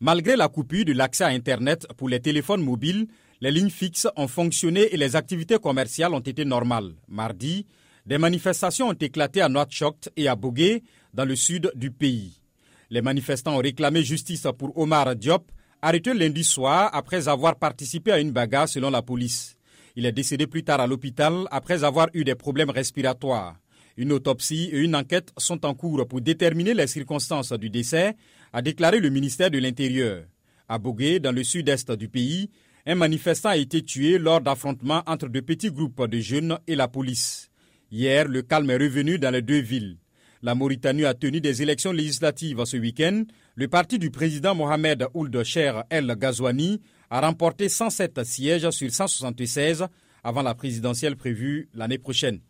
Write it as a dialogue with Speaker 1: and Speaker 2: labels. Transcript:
Speaker 1: Malgré la coupure de l'accès à Internet pour les téléphones mobiles, les lignes fixes ont fonctionné et les activités commerciales ont été normales. Mardi, des manifestations ont éclaté à Nouakchott et à Bogué, dans le sud du pays. Les manifestants ont réclamé justice pour Omar Diop, arrêté lundi soir après avoir participé à une bagarre selon la police. Il est décédé plus tard à l'hôpital après avoir eu des problèmes respiratoires. Une autopsie et une enquête sont en cours pour déterminer les circonstances du décès, a déclaré le ministère de l'Intérieur. À Bogué, dans le sud-est du pays, un manifestant a été tué lors d'affrontements entre de petits groupes de jeunes et la police. Hier, le calme est revenu dans les deux villes. La Mauritanie a tenu des élections législatives ce week-end. Le parti du président Mohamed Ould Cher El Ghazouani a remporté 107 sièges sur 176 avant la présidentielle prévue l'année prochaine.